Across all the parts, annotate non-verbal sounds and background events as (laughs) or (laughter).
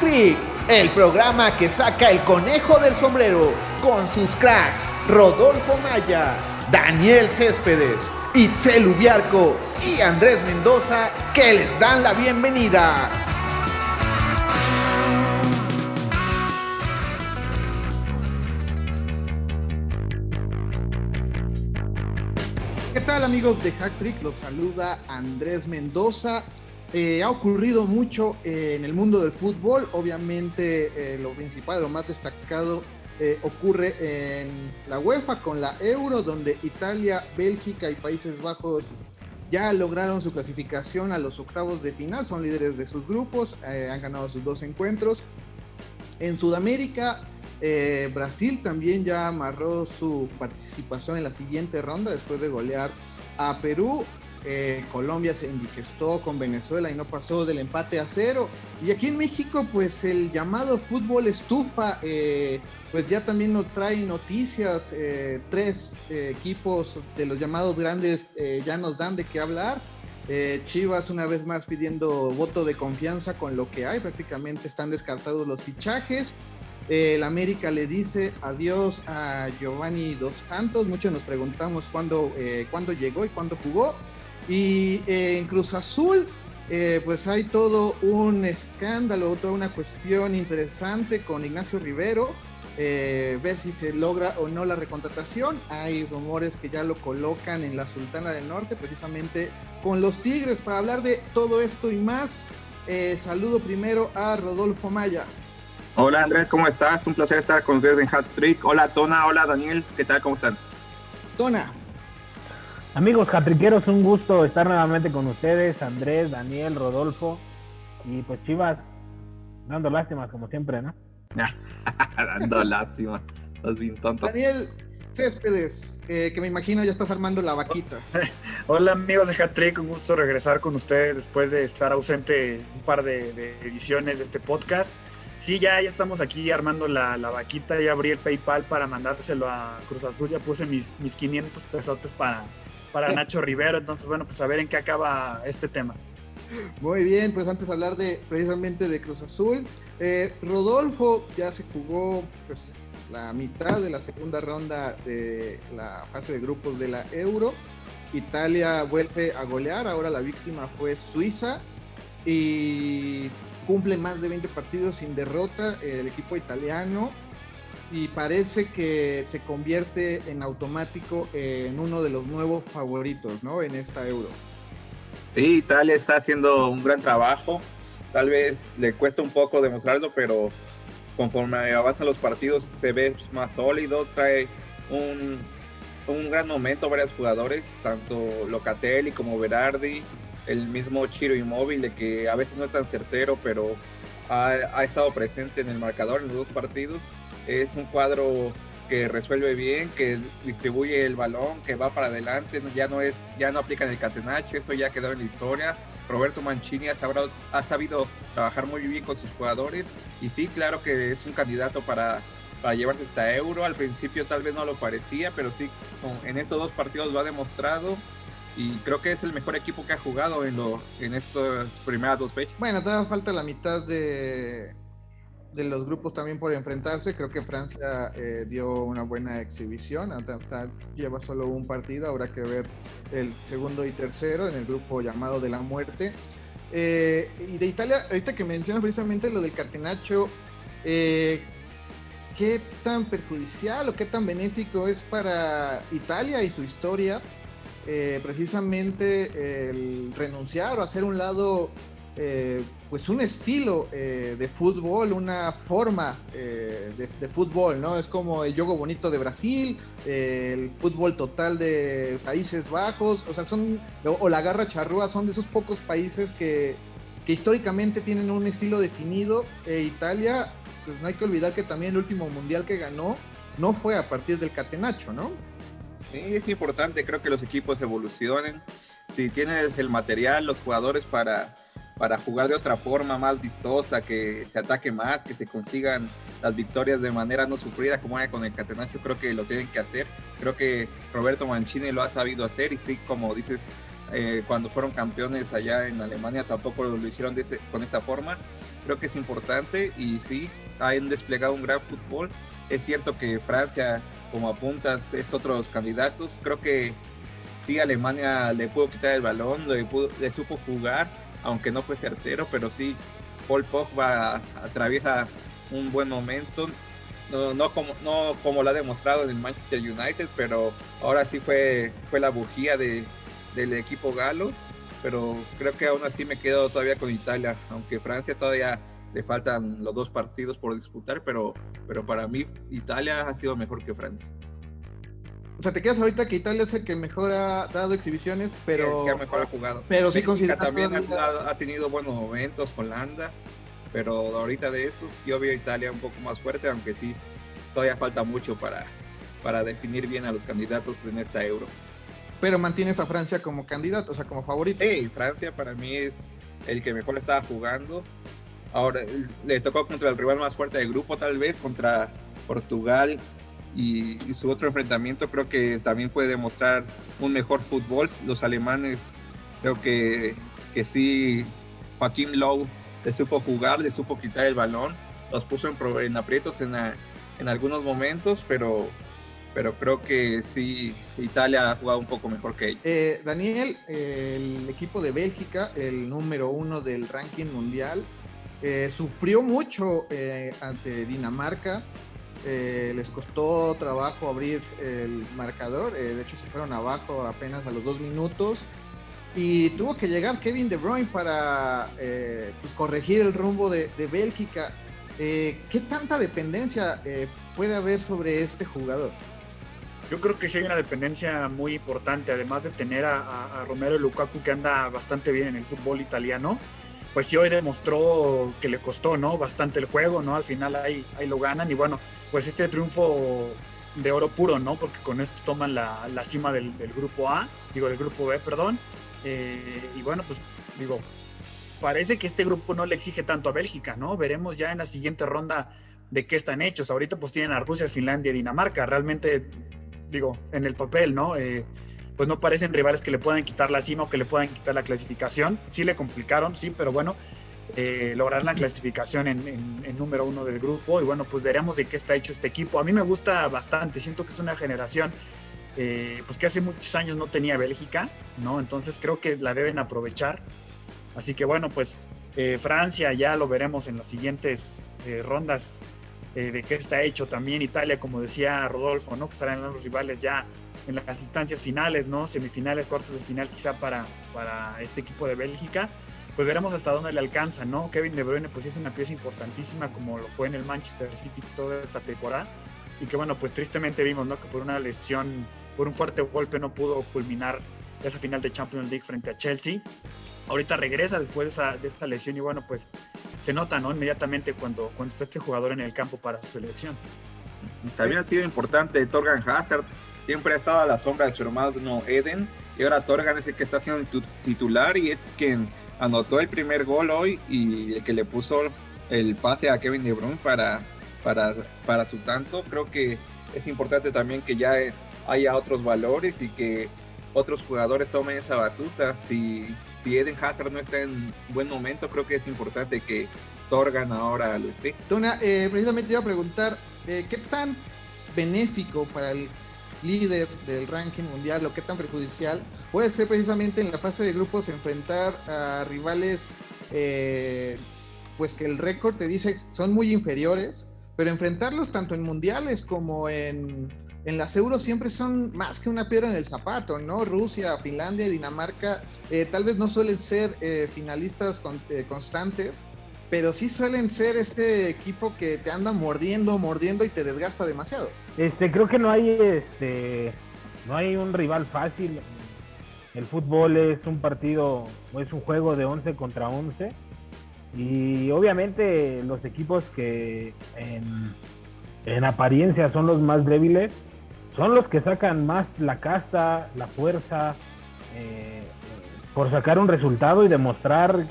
Trick, el programa que saca el conejo del sombrero con sus cracks Rodolfo Maya, Daniel Céspedes, Itzel Ubiarco y Andrés Mendoza que les dan la bienvenida. ¿Qué tal amigos de Hack Trick? Los saluda Andrés Mendoza. Eh, ha ocurrido mucho eh, en el mundo del fútbol. Obviamente eh, lo principal, lo más destacado ocurre en la UEFA con la Euro, donde Italia, Bélgica y Países Bajos ya lograron su clasificación a los octavos de final. Son líderes de sus grupos, han ganado sus dos encuentros. En Sudamérica, Brasil también ya amarró su participación en la siguiente ronda después de golear a Perú. Eh, Colombia se indigestó con Venezuela y no pasó del empate a cero. Y aquí en México, pues el llamado fútbol estufa, eh, pues ya también nos trae noticias. Eh, tres equipos de los llamados grandes ya nos dan de qué hablar. Chivas una vez más pidiendo voto de confianza con lo que hay, prácticamente están descartados los fichajes. el América le dice adiós a Giovanni Dos Santos. Muchos nos preguntamos cuándo, cuándo llegó y cuándo jugó. Y eh, en Cruz Azul, eh, pues hay todo un escándalo, toda una cuestión interesante con Ignacio Rivero, eh, ver si se logra o no la recontratación. Hay rumores que ya lo colocan en la Sultana del Norte, precisamente con los Tigres, para hablar de todo esto y más. saludo primero a Rodolfo Maya. Hola Andrés, ¿cómo estás? Un placer estar con ustedes en Hat Trick. Hola Tona, hola Daniel, ¿qué tal? ¿Cómo están? Tona. Amigos catriqueros, un gusto estar nuevamente con ustedes, Andrés, Daniel, Rodolfo y pues Chivas, dando lástimas como siempre, ¿no? (laughs) dando lástima, estás bien tonto. Daniel Céspedes, eh, que me imagino ya estás armando la vaquita. (laughs) Hola amigos de Hatrick, un gusto regresar con ustedes después de estar ausente un par de, ediciones de este podcast. Sí, ya, ya estamos aquí armando la, la, vaquita, ya abrí el PayPal para mandárselo a Cruz Azul, ya puse mis, mis 500 pesotes para, para Nacho Rivero. Entonces, bueno, pues a ver en qué acaba este tema. Muy bien, pues antes de hablar de precisamente de Cruz Azul, eh, Rodolfo ya se jugó pues, la mitad de la segunda ronda de la fase de grupos de la Euro. Italia vuelve a golear, ahora la víctima fue Suiza y cumple más de 20 partidos sin derrota el equipo italiano y parece que se convierte en automático en uno de los nuevos favoritos, ¿no? En esta Euro. Sí, Italia está haciendo un gran trabajo. Tal vez le cuesta un poco demostrarlo, pero conforme avanzan los partidos se ve más sólido, trae un, un gran momento varios jugadores, tanto Locatelli como Berardi, el mismo Chiro Inmóvil, que a veces no es tan certero, pero ha, ha estado presente en el marcador en los dos partidos es un cuadro que resuelve bien, que distribuye el balón, que va para adelante, ya no es, ya no aplican el catenacho, eso ya quedó en la historia. Roberto Mancini ha, sabido, ha sabido trabajar muy bien con sus jugadores y sí, claro que es un candidato para, para llevarse esta euro. Al principio tal vez no lo parecía, pero sí, en estos dos partidos lo ha demostrado y creo que es el mejor equipo que ha jugado en, lo, en estas primeras dos fechas. Bueno, todavía falta la mitad de, de los grupos también por enfrentarse. Creo que Francia eh, dio una buena exhibición. lleva solo un partido. Habrá que ver el segundo y tercero en el grupo llamado de la muerte. Eh, y de Italia, ahorita que mencionas precisamente lo del Catenacho, eh, ¿qué tan perjudicial o qué tan benéfico es para Italia y su historia? precisamente el renunciar o hacer un lado eh, pues un estilo eh, de fútbol, una forma eh, de, fútbol, ¿no? Es como el juego bonito de Brasil, el fútbol total de Países Bajos, o sea, son, o, la garra charrúa, son de esos pocos países que, que históricamente tienen un estilo definido. E Italia, pues no hay que olvidar que también el último mundial que ganó no fue a partir del catenacho, ¿no? Sí, es importante, creo que los equipos evolucionen. Si tienes el material, los jugadores para para jugar de otra forma más vistosa, que se ataque más, que se consigan las victorias de manera no sufrida como era con el Catenacho, creo que lo tienen que hacer. Creo que Roberto Mancini lo ha sabido hacer y sí, como dices, eh, cuando fueron campeones allá en Alemania tampoco lo hicieron con esta forma. creo que es importante y sí, han desplegado un gran fútbol. Es cierto que Francia, como apuntas, es otro de los candidatos. Creo que sí, Alemania le pudo quitar el balón, le, le supo jugar, aunque no fue certero, pero sí, Paul Pogba atraviesa un buen momento. No, como, no como lo ha demostrado en el Manchester United, pero ahora sí fue, fue la bujía de, del equipo galo. Pero creo que aún así me quedo todavía con Italia, aunque Francia todavía le faltan los dos partidos por disputar, pero, pero para mí Italia ha sido mejor que Francia. O sea, te quedas ahorita que Italia es el que mejor ha dado exhibiciones, pero. que mejor ha jugado. Pero sí también ha, tenido buenos momentos, Holanda, pero ahorita de eso yo veo a Italia un poco más fuerte, aunque sí, todavía falta mucho para, para definir bien a los candidatos en esta Euro. Pero mantienes a Francia como candidato, o sea, como favorito. Sí, Francia para mí es el que mejor estaba jugando. Ahora le tocó contra el rival más fuerte del grupo, tal vez, contra Portugal. Y, su otro enfrentamiento creo que también puede demostrar un mejor fútbol. Los alemanes creo que, que sí, Joaquín Lowe le supo jugar, le supo quitar el balón, los puso en, aprietos en, en, algunos momentos, pero, pero creo que sí, Italia ha jugado un poco mejor que ellos. Eh, Daniel, el equipo de Bélgica, el número uno del ranking mundial, eh, sufrió mucho eh, ante Dinamarca. Eh, les costó trabajo abrir el marcador. de hecho, se fueron abajo apenas a los dos minutos. Y tuvo que llegar Kevin De Bruyne para pues, corregir el rumbo de, Bélgica. ¿Qué tanta dependencia puede haber sobre este jugador? Yo creo que sí hay una dependencia muy importante, además de tener a, a Romero Lukaku que anda bastante bien en el fútbol italiano pues sí hoy demostró que le costó, ¿no? Bastante el juego, ¿no? Al final ahí, ahí lo ganan y bueno, pues este triunfo de oro puro, ¿no? Porque con esto toman la, la cima del, grupo A, digo, del grupo B, perdón. Eh, y bueno, pues digo, parece que este grupo no le exige tanto a Bélgica, ¿no? Veremos ya en la siguiente ronda de qué están hechos. Ahorita pues tienen a Rusia, Finlandia y Dinamarca. Realmente, digo, en el papel, ¿no? Eh, pues no parecen rivales que le puedan quitar la cima o que le puedan quitar la clasificación. Sí le complicaron, sí, pero bueno, eh, lograr la clasificación en, número uno del grupo y bueno, pues veremos de qué está hecho este equipo. A mí me gusta bastante, siento que es una generación eh, pues que hace muchos años no tenía Bélgica, ¿no? Entonces creo que la deben aprovechar. Así que bueno, pues eh, Francia ya lo veremos en las siguientes rondas de qué está hecho. También Italia, como decía Rodolfo, ¿no? Que estarán los rivales ya en las instancias finales, ¿no? Semifinales, cuartos de final quizá para, para este equipo de Bélgica. Pues veremos hasta dónde le alcanza, ¿no? Kevin De Bruyne pues es una pieza importantísima como lo fue en el Manchester City toda esta temporada. Y que bueno, pues tristemente vimos, ¿no? Que por una lesión, por un fuerte golpe no pudo culminar esa final de Champions League frente a Chelsea. Ahorita regresa después de, esa, de esta lesión y bueno, pues se nota, ¿no? Inmediatamente cuando, cuando está este jugador en el campo para su selección. También ha sido importante Torgan Hazard, siempre ha estado a la sombra de su hermano Eden, y ahora Torgan es el que está siendo titular y es quien anotó el primer gol hoy y el que le puso el pase a Kevin De Bruyne para, para, para su tanto. Creo que es importante también que ya haya otros valores y que otros jugadores tomen esa batuta. Si, si Eden Hazard no está en buen momento, creo que es importante que Torgan ahora lo esté. Tona, eh, precisamente iba a preguntar, eh, ¿qué tan benéfico para el líder del ranking mundial o qué tan perjudicial puede ser precisamente en la fase de grupos enfrentar a rivales eh, pues que el récord te dice son muy inferiores, pero enfrentarlos tanto en mundiales como en, en las euros siempre son más que una piedra en el zapato, ¿no? Rusia, Finlandia, Dinamarca, tal vez no suelen ser finalistas constantes, pero sí suelen ser ese equipo que te anda mordiendo, mordiendo y te desgasta demasiado. Este, creo que no hay este no hay un rival fácil. El fútbol es un partido, es un juego de 11 contra 11 y obviamente los equipos que en, apariencia son los más débiles son los que sacan más la casta, la fuerza, eh, por sacar un resultado y demostrar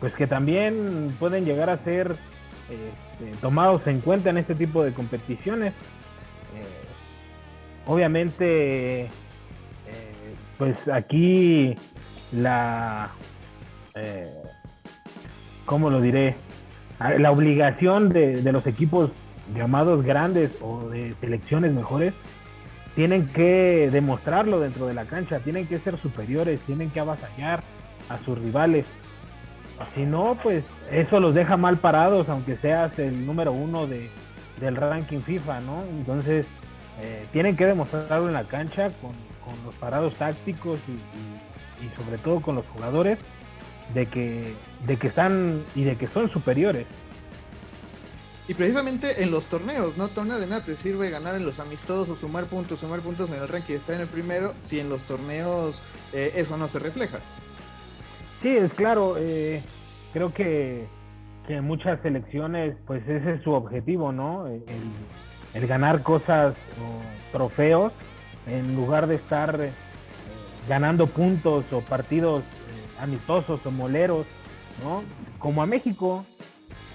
pues que también pueden llegar a ser este, tomados en cuenta en este tipo de competiciones. Eh, obviamente, eh, pues aquí la, eh, ¿cómo lo diré? la obligación de, de los equipos llamados grandes o de selecciones mejores tienen que demostrarlo dentro de la cancha, tienen que ser superiores, tienen que avasallar a sus rivales. Si no, pues eso los deja mal parados, aunque seas el número uno de, del ranking FIFA, ¿no? Entonces, eh, tienen que demostrarlo en la cancha con, los parados tácticos y, y, sobre todo con los jugadores de que, de que están y de que son superiores. Y precisamente en los torneos, ¿no? Tona de nada te sirve ganar en los amistosos o sumar puntos, sumar puntos en el ranking y estar en el primero, si en los torneos eh, eso no se refleja. Sí, es claro. Eh, creo que, que, muchas selecciones, pues ese es su objetivo, ¿no? El, ganar cosas o trofeos en lugar de estar eh, ganando puntos o partidos amistosos o moleros, ¿no? Como a México,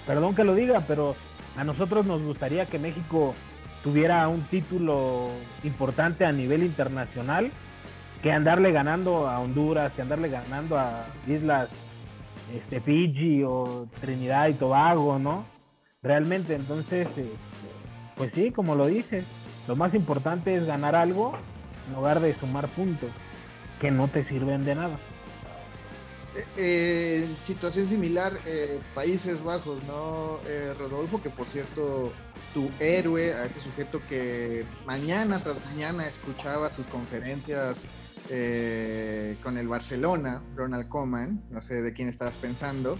perdón que lo diga, pero a nosotros nos gustaría que México tuviera un título importante a nivel internacional que andarle ganando a Honduras, que andarle ganando a islas este, Fiji o Trinidad y Tobago, ¿no? Realmente, entonces, eh, pues sí, como lo dices, lo más importante es ganar algo en lugar de sumar puntos que no te sirven de nada. Eh, situación similar, eh, Países Bajos, ¿no? Eh, Rodolfo, que por cierto, tu héroe, a ese sujeto que mañana tras mañana escuchaba sus conferencias con el Barcelona, Ronald Koeman, no sé de quién estabas pensando,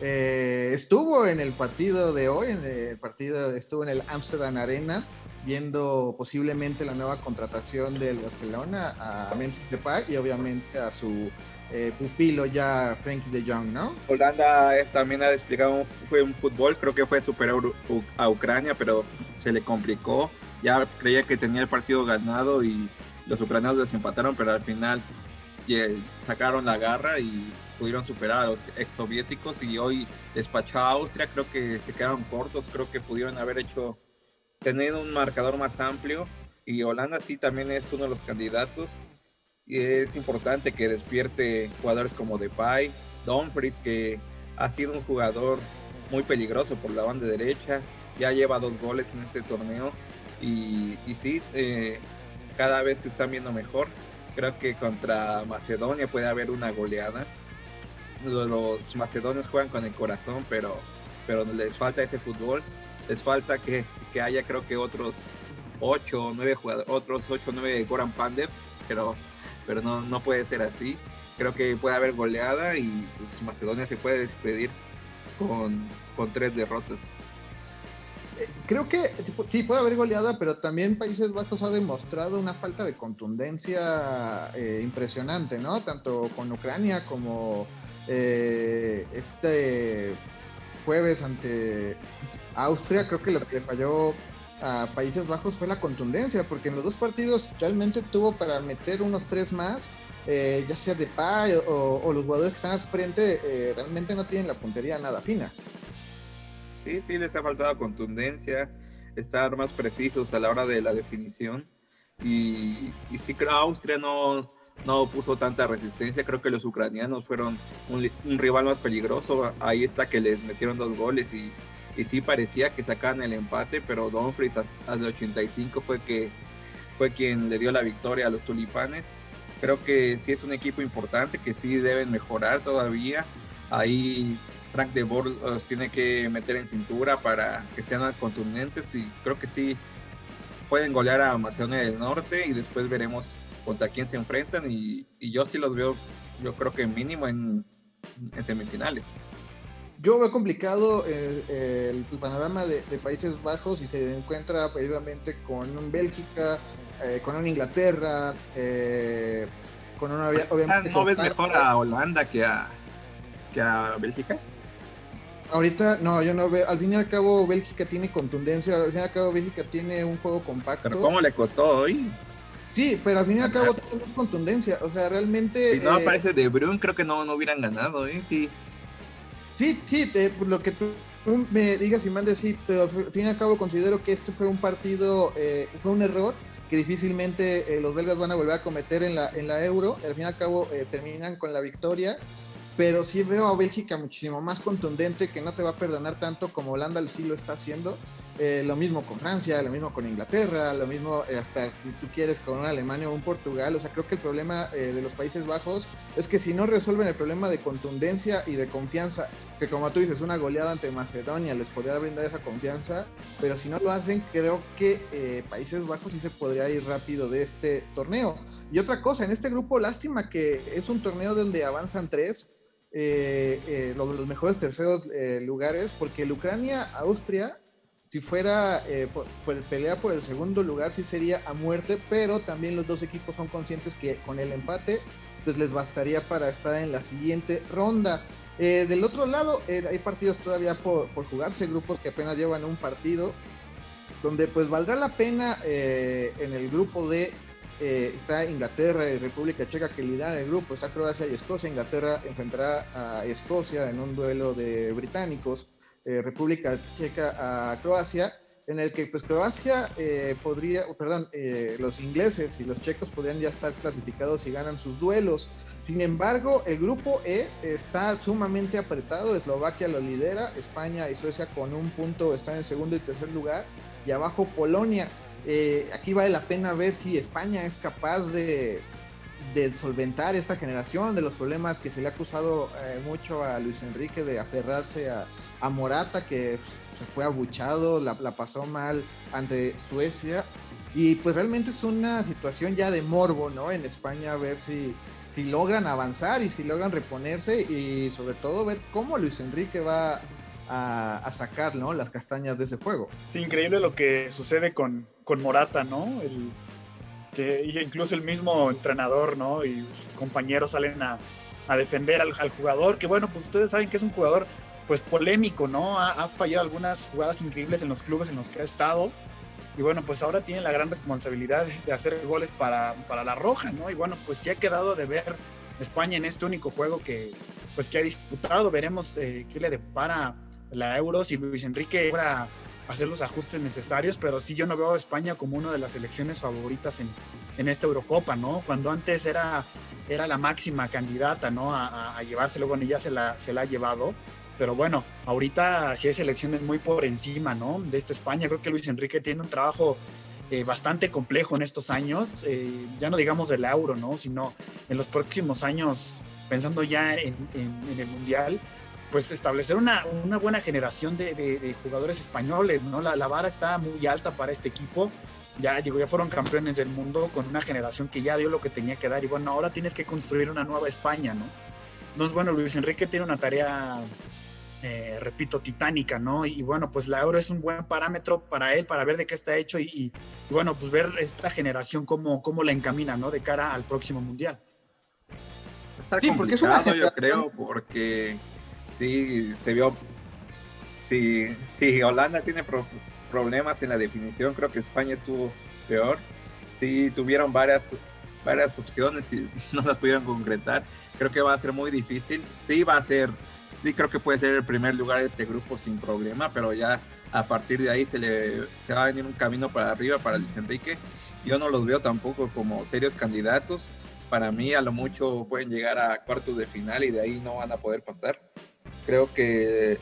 estuvo en el partido de hoy, en el partido, estuvo en el Amsterdam Arena, viendo posiblemente la nueva contratación del Barcelona a Memphis Depay y obviamente a su eh, pupilo ya Frankie de Jong, ¿no? Holanda también ha explicado, fue un fútbol, creo que fue superior a Ucrania, pero se le complicó. Ya creía que tenía el partido ganado y los ucranianos desempataron, pero al final sacaron la garra y pudieron superar a los ex soviéticos y hoy despachó a Austria, creo que se quedaron cortos, creo que pudieron haber hecho, tener un marcador más amplio. Y Holanda sí también es uno de los candidatos. Y es importante que despierte jugadores como Depay, Dumfries, que ha sido un jugador muy peligroso por la banda derecha, ya lleva dos goles en este torneo. Y, y sí, eh, cada vez se están viendo mejor. Creo que contra Macedonia puede haber una goleada. Los macedonios juegan con el corazón, pero, pero les falta ese fútbol. Les falta que, que haya creo que otros 8 o 9 jugadores, otros 8 o 9 Goran Pandev, pero pero no, no puede ser así. Creo que puede haber goleada y pues, Macedonia se puede despedir con, tres derrotas. Creo que sí puede haber goleada, pero también Países Bajos ha demostrado una falta de contundencia eh, impresionante, ¿no? Tanto con Ucrania como eh, este jueves ante Austria, creo que lo que falló a Países Bajos fue la contundencia, porque en los dos partidos realmente tuvo para meter unos tres más, eh, ya sea de Pay o, los jugadores que están al frente, eh, realmente no tienen la puntería nada fina. Sí, sí, les ha faltado contundencia, estar más precisos a la hora de la definición. Y, y sí, Austria no, no puso tanta resistencia. Creo que los ucranianos fueron un, rival más peligroso. Ahí está que les metieron dos goles y y sí parecía que sacaban el empate, pero Dumfries hasta 85 fue que fue quien le dio la victoria a los tulipanes. Creo que sí es un equipo importante, que sí deben mejorar todavía. Ahí Frank de Boer los tiene que meter en cintura para que sean más contundentes y creo que sí pueden golear a Macedonia del Norte y después veremos contra quién se enfrentan y, yo sí los veo, yo creo que mínimo en semifinales. Yo veo complicado el, panorama de, Países Bajos y se encuentra precisamente con un Bélgica, eh, con un Inglaterra, eh, con una obviamente. ¿No ves mejor a Holanda que a, que a Bélgica? Ahorita, no, yo no veo. Al fin y al cabo, Bélgica tiene contundencia. Al fin y al cabo, Bélgica tiene un juego compacto. ¿Pero cómo le costó hoy? Sí, pero al fin y al cabo tiene contundencia. O sea, realmente. Si no eh, aparece De Bruyne, creo que no, no hubieran ganado, ¿eh? Sí. Sí, sí, lo que tú me digas y mandes, sí, pero al fin y al cabo considero que este fue un partido, eh, fue un error que difícilmente eh, los belgas van a volver a cometer en la, en la Euro. Al fin y al cabo eh, terminan con la victoria. Pero sí veo a Bélgica muchísimo más contundente, que no te va a perdonar tanto como Holanda sí lo está haciendo. Eh, lo mismo con Francia, lo mismo con Inglaterra, lo mismo eh, hasta si tú quieres con una Alemania o un Portugal. O sea, creo que el problema eh, de los Países Bajos es que si no resuelven el problema de contundencia y de confianza, que como tú dices, una goleada ante Macedonia les podría brindar esa confianza, pero si no lo hacen, creo que Países Bajos sí se podría ir rápido de este torneo. Y otra cosa, en este grupo, lástima que es un torneo donde avanzan tres eh, eh, los, mejores terceros eh, lugares, porque el Ucrania-Austria, si fuera por, pelea por el segundo lugar, sí sería a muerte, pero también los dos equipos son conscientes que con el empate, pues les bastaría para estar en la siguiente ronda. del otro lado, hay partidos todavía por, por, jugarse, grupos que apenas llevan un partido, donde pues valdrá la pena en el grupo de eh, está Inglaterra y República Checa que lideran el grupo, está Croacia y Escocia. Inglaterra enfrentará a Escocia en un duelo de británicos, eh, República Checa a Croacia, en el que pues Croacia eh, podría, perdón, los ingleses y los checos podrían ya estar clasificados y ganan sus duelos. Sin embargo, el grupo E está sumamente apretado, Eslovaquia lo lidera, España y Suecia con un punto están en segundo y tercer lugar, y abajo Polonia. Eh, aquí vale la pena ver si España es capaz de, solventar esta generación de los problemas que se le ha acusado eh, mucho a Luis Enrique de aferrarse a, Morata, que se fue abuchado, la, pasó mal ante Suecia. Y pues realmente es una situación ya de morbo, ¿no? En España, a ver si, si logran avanzar y si logran reponerse y sobre todo ver cómo Luis Enrique va a, sacar ¿no? las castañas de ese fuego. Sí, increíble lo que sucede con, con Morata, ¿no? El, que incluso el mismo entrenador, ¿no? Y sus compañeros salen a, a defender al, jugador, que bueno, pues ustedes saben que es un jugador pues polémico, ¿no? Ha, fallado algunas jugadas increíbles en los clubes en los que ha estado. Y bueno, pues ahora tiene la gran responsabilidad de hacer goles para, para la Roja, ¿no? Y bueno, pues ya ha quedado de ver España en este único juego que, pues, que ha disputado. Veremos eh, qué le depara la Euro, si Luis Enrique a hacer los ajustes necesarios, pero sí yo no veo a España como una de las selecciones favoritas en, en esta Eurocopa, ¿no? Cuando antes era, era la máxima candidata, ¿no? A, a, llevárselo, bueno, ya se la, se la ha llevado, pero bueno, ahorita sí hay selecciones muy por encima, ¿no? De esta España, creo que Luis Enrique tiene un trabajo eh, bastante complejo en estos años, eh, ya no digamos del Euro, ¿no? Sino en los próximos años, pensando ya en, en el Mundial, pues establecer una, una buena generación de, de, jugadores españoles, ¿no? La, la, vara está muy alta para este equipo. Ya, digo, ya fueron campeones del mundo con una generación que ya dio lo que tenía que dar. Y bueno, ahora tienes que construir una nueva España, ¿no? Entonces, bueno, Luis Enrique tiene una tarea, eh, repito, titánica, ¿no? Y, bueno, pues la Euro es un buen parámetro para él, para ver de qué está hecho y, y, bueno, pues ver esta generación cómo, cómo la encamina, ¿no? De cara al próximo Mundial. sí, porque es una yo creo, porque sí se vio. Si, si Holanda tiene problemas en la definición, creo que España estuvo peor. Sí tuvieron varias, varias opciones y (laughs) no las pudieron concretar. Creo que va a ser muy difícil. Sí va a ser, sí creo que puede ser el primer lugar de este grupo sin problema, pero ya a partir de ahí se le se va a venir un camino para arriba para Luis Enrique. Yo no los veo tampoco como serios candidatos. Para mí a lo mucho pueden llegar a cuartos de final y de ahí no van a poder pasar. Creo que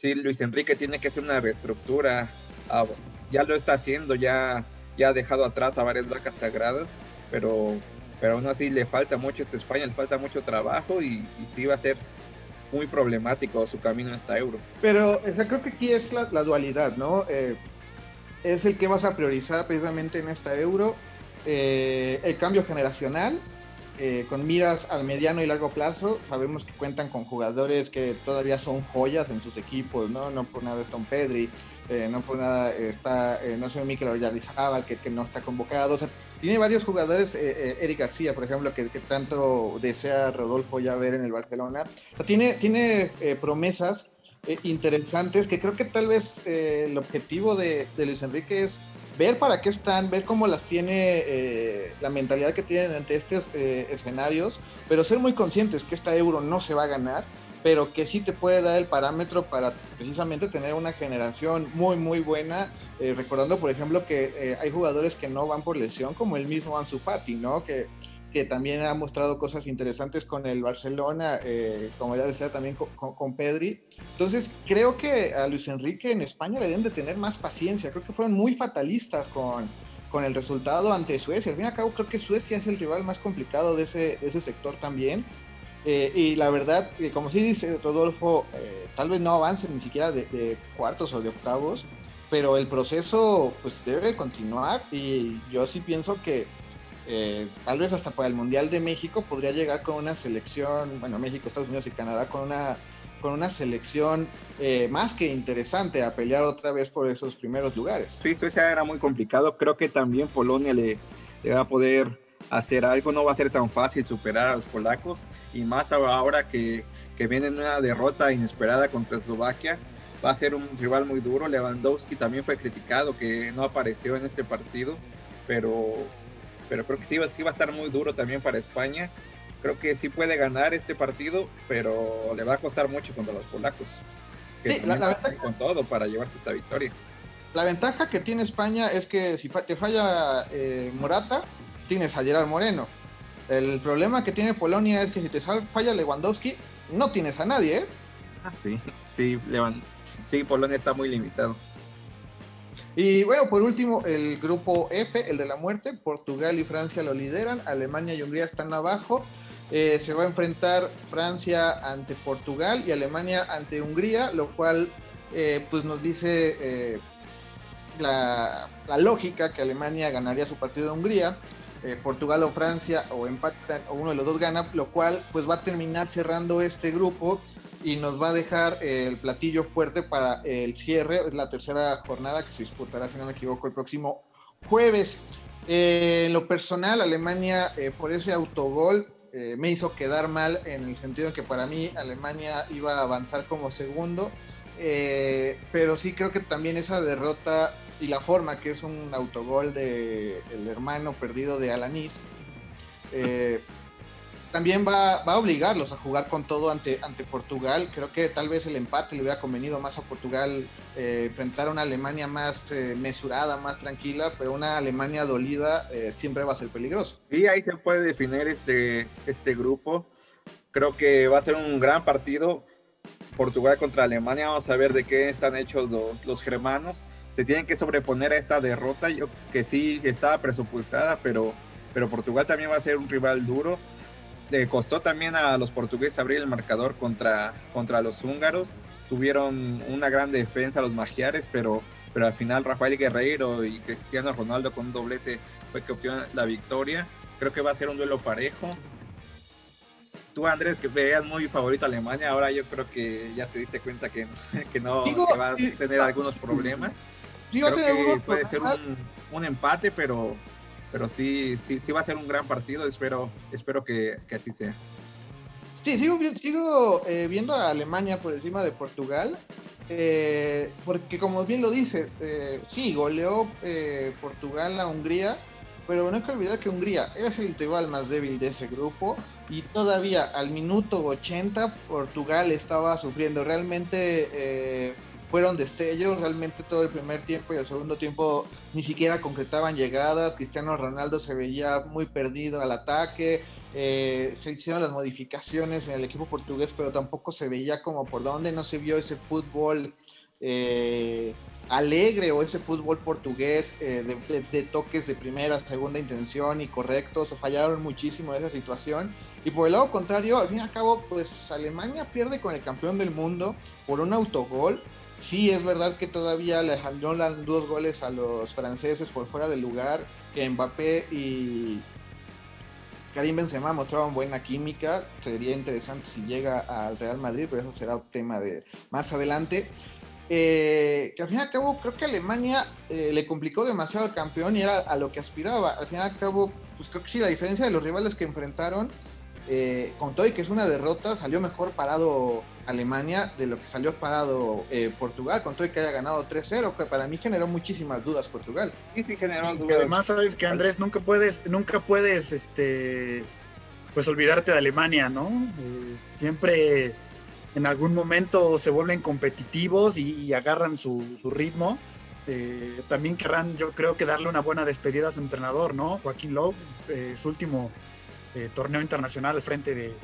sí, Luis Enrique tiene que hacer una reestructura. Ah, ya lo está haciendo, ya, ya ha dejado atrás a varias vacas sagradas, pero, pero aún así le falta mucho a esta España, le falta mucho trabajo y, sí va a ser muy problemático su camino en esta euro. Pero creo que aquí es la, dualidad, ¿no? Eh, es el que vas a priorizar precisamente en esta euro, eh, el cambio generacional eh, con miras al mediano y largo plazo. Sabemos que cuentan con jugadores que todavía son joyas en sus equipos, ¿no? No por nada es Tom Pedri, eh, no por nada está, eh, no sé, Mikel Oyarzabal, que, que no está convocado. tiene varios jugadores, Eric García, por ejemplo, que, tanto desea Rodolfo ya ver en el Barcelona. tiene tiene promesas interesantes que creo que tal vez el objetivo de, de Luis Enrique es ver para qué están, ver cómo las tiene, eh, la mentalidad que tienen ante estos eh, escenarios, pero ser muy conscientes que esta euro no se va a ganar, pero que sí te puede dar el parámetro para precisamente tener una generación muy, muy buena. Eh, recordando, por ejemplo, que hay jugadores que no van por lesión, como el mismo Ansu Fati, ¿no? Que, que también ha mostrado cosas interesantes con el Barcelona, eh, como ya decía también con, Pedri. Entonces, creo que a Luis Enrique en España le deben de tener más paciencia. Creo que fueron muy fatalistas con, con el resultado ante Suecia. Al fin y al cabo, creo que Suecia es el rival más complicado de ese, ese sector también. Eh, y la verdad, eh, como sí dice Rodolfo, tal vez no avancen ni siquiera de, de, cuartos o de octavos, pero el proceso pues debe continuar y yo sí pienso que eh, tal vez hasta para el Mundial de México podría llegar con una selección, bueno, México, Estados Unidos y Canadá, con una, con una selección eh, más que interesante a pelear otra vez por esos primeros lugares. Sí, Suecia era muy complicado, creo que también Polonia le, va a poder hacer algo, no va a ser tan fácil superar a los polacos, y más ahora que, que viene una derrota inesperada contra Eslovaquia, va a ser un rival muy duro. Lewandowski también fue criticado que no apareció en este partido, pero pero creo que sí, sí va a estar muy duro también para España. Creo que sí puede ganar este partido, pero le va a costar mucho contra los polacos. Que sí, la, con todo para llevarse esta victoria. La ventaja que tiene España es que si te falla eh, Morata, tienes a Gerard Moreno. El problema que tiene Polonia es que si te falla Lewandowski, no tienes a nadie, ¿eh? Ah, sí, sí, sí, Polonia está muy limitado. Y bueno, por último, el grupo F, el de la muerte, Portugal y Francia lo lideran, Alemania y Hungría están abajo. Eh, se va a enfrentar Francia ante Portugal y Alemania ante Hungría, lo cual eh, pues nos dice eh, la, lógica que Alemania ganaría su partido de Hungría. Portugal o Francia o empatan o uno de los dos gana, lo cual pues va a terminar cerrando este grupo y nos va a dejar el platillo fuerte para el cierre. Es la tercera jornada que se disputará, si no me equivoco, el próximo jueves. Eh, en lo personal, Alemania eh, por ese autogol eh, me hizo quedar mal en el sentido de que para mí Alemania iba a avanzar como segundo. pero sí creo que también esa derrota y la forma que es un autogol de el hermano perdido de Alanis también va, a obligarlos a jugar con todo ante, ante Portugal. Creo que tal vez el empate le hubiera convenido más a Portugal eh, enfrentar a una Alemania más eh, mesurada, más tranquila, pero una Alemania dolida eh, siempre va a ser peligroso. Y ahí se puede definir este, este grupo. Creo que va a ser un gran partido. Portugal contra Alemania, vamos a ver de qué están hechos los, los germanos. Se tienen que sobreponer a esta derrota, yo que sí estaba presupuestada, pero, pero Portugal también va a ser un rival duro le costó también a los portugueses abrir el marcador contra, contra los húngaros. Tuvieron una gran defensa los magiares, pero, pero al final Rafael Guerreiro y Cristiano Ronaldo con un doblete fue que obtuvo la victoria. Creo que va a ser un duelo parejo. Tú, Andrés, que veías muy favorito a Alemania, ahora yo creo que ya te diste cuenta que, (laughs) que no va a tener algunos problemas. Creo que puede ser un, un empate, pero pero sí, sí, sí va a ser un gran partido, espero, espero que, así sea. Sí, sigo, sigo eh, viendo a Alemania por encima de Portugal, eh, porque como bien lo dices, eh, sí, goleó Portugal a Hungría, pero no hay que olvidar que Hungría es el rival más débil de ese grupo y todavía al minuto 80 Portugal estaba sufriendo. Realmente fueron destellos, realmente todo el primer tiempo y el segundo tiempo ni siquiera concretaban llegadas, Cristiano Ronaldo se veía muy perdido al ataque, eh, se hicieron las modificaciones en el equipo portugués, pero tampoco se veía como por dónde, no se vio ese fútbol eh, alegre o ese fútbol portugués eh, de, toques de primera, segunda intención y correctos, fallaron muchísimo en esa situación. Y por el lado contrario, al fin y al cabo, pues Alemania pierde con el campeón del mundo por un autogol Sí, es verdad que todavía le anulan dos goles a los franceses por fuera del lugar, que Mbappé y Karim Benzema mostraban buena química, sería interesante si llega al Real Madrid, pero eso será un tema de más adelante. Eh, que al fin y al cabo creo que Alemania eh, le complicó demasiado al campeón y era a lo que aspiraba. Al fin y al cabo, pues creo que sí, la diferencia de los rivales que enfrentaron, eh, con todo y que es una derrota, salió mejor parado Alemania de lo que salió parado eh, Portugal, con todo y que haya ganado 3-0, que para mí generó muchísimas dudas Portugal. Sí, sí generó dudas. además sabes que Andrés nunca puedes, nunca puedes, este, pues olvidarte de Alemania, ¿no? Eh, siempre en algún momento se vuelven competitivos y, agarran su, ritmo. Eh, también querrán, yo creo que darle una buena despedida a su entrenador, ¿no? Joaquín Lowe, su último eh, torneo internacional al frente de,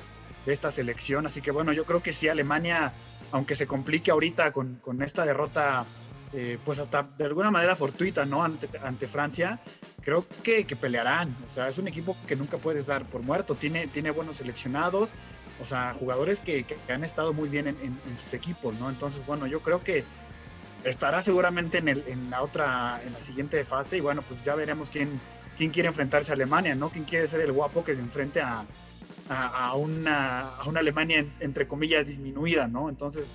esta selección. Así que bueno, yo creo que sí, Alemania, aunque se complique ahorita con, esta derrota, eh, pues hasta de alguna manera fortuita, ¿no? Ante, ante Francia, creo que, que, pelearán. O sea, es un equipo que nunca puedes dar por muerto. Tiene, tiene buenos seleccionados, o sea, jugadores que, han estado muy bien en, sus equipos, ¿no? Entonces, bueno, yo creo que estará seguramente en, el, en la otra, en la siguiente fase y bueno, pues ya veremos quién, quién quiere enfrentarse a Alemania, ¿no? ¿Quién quiere ser el guapo que se enfrente a, a, una, a una, Alemania, entre comillas, disminuida, ¿no? Entonces,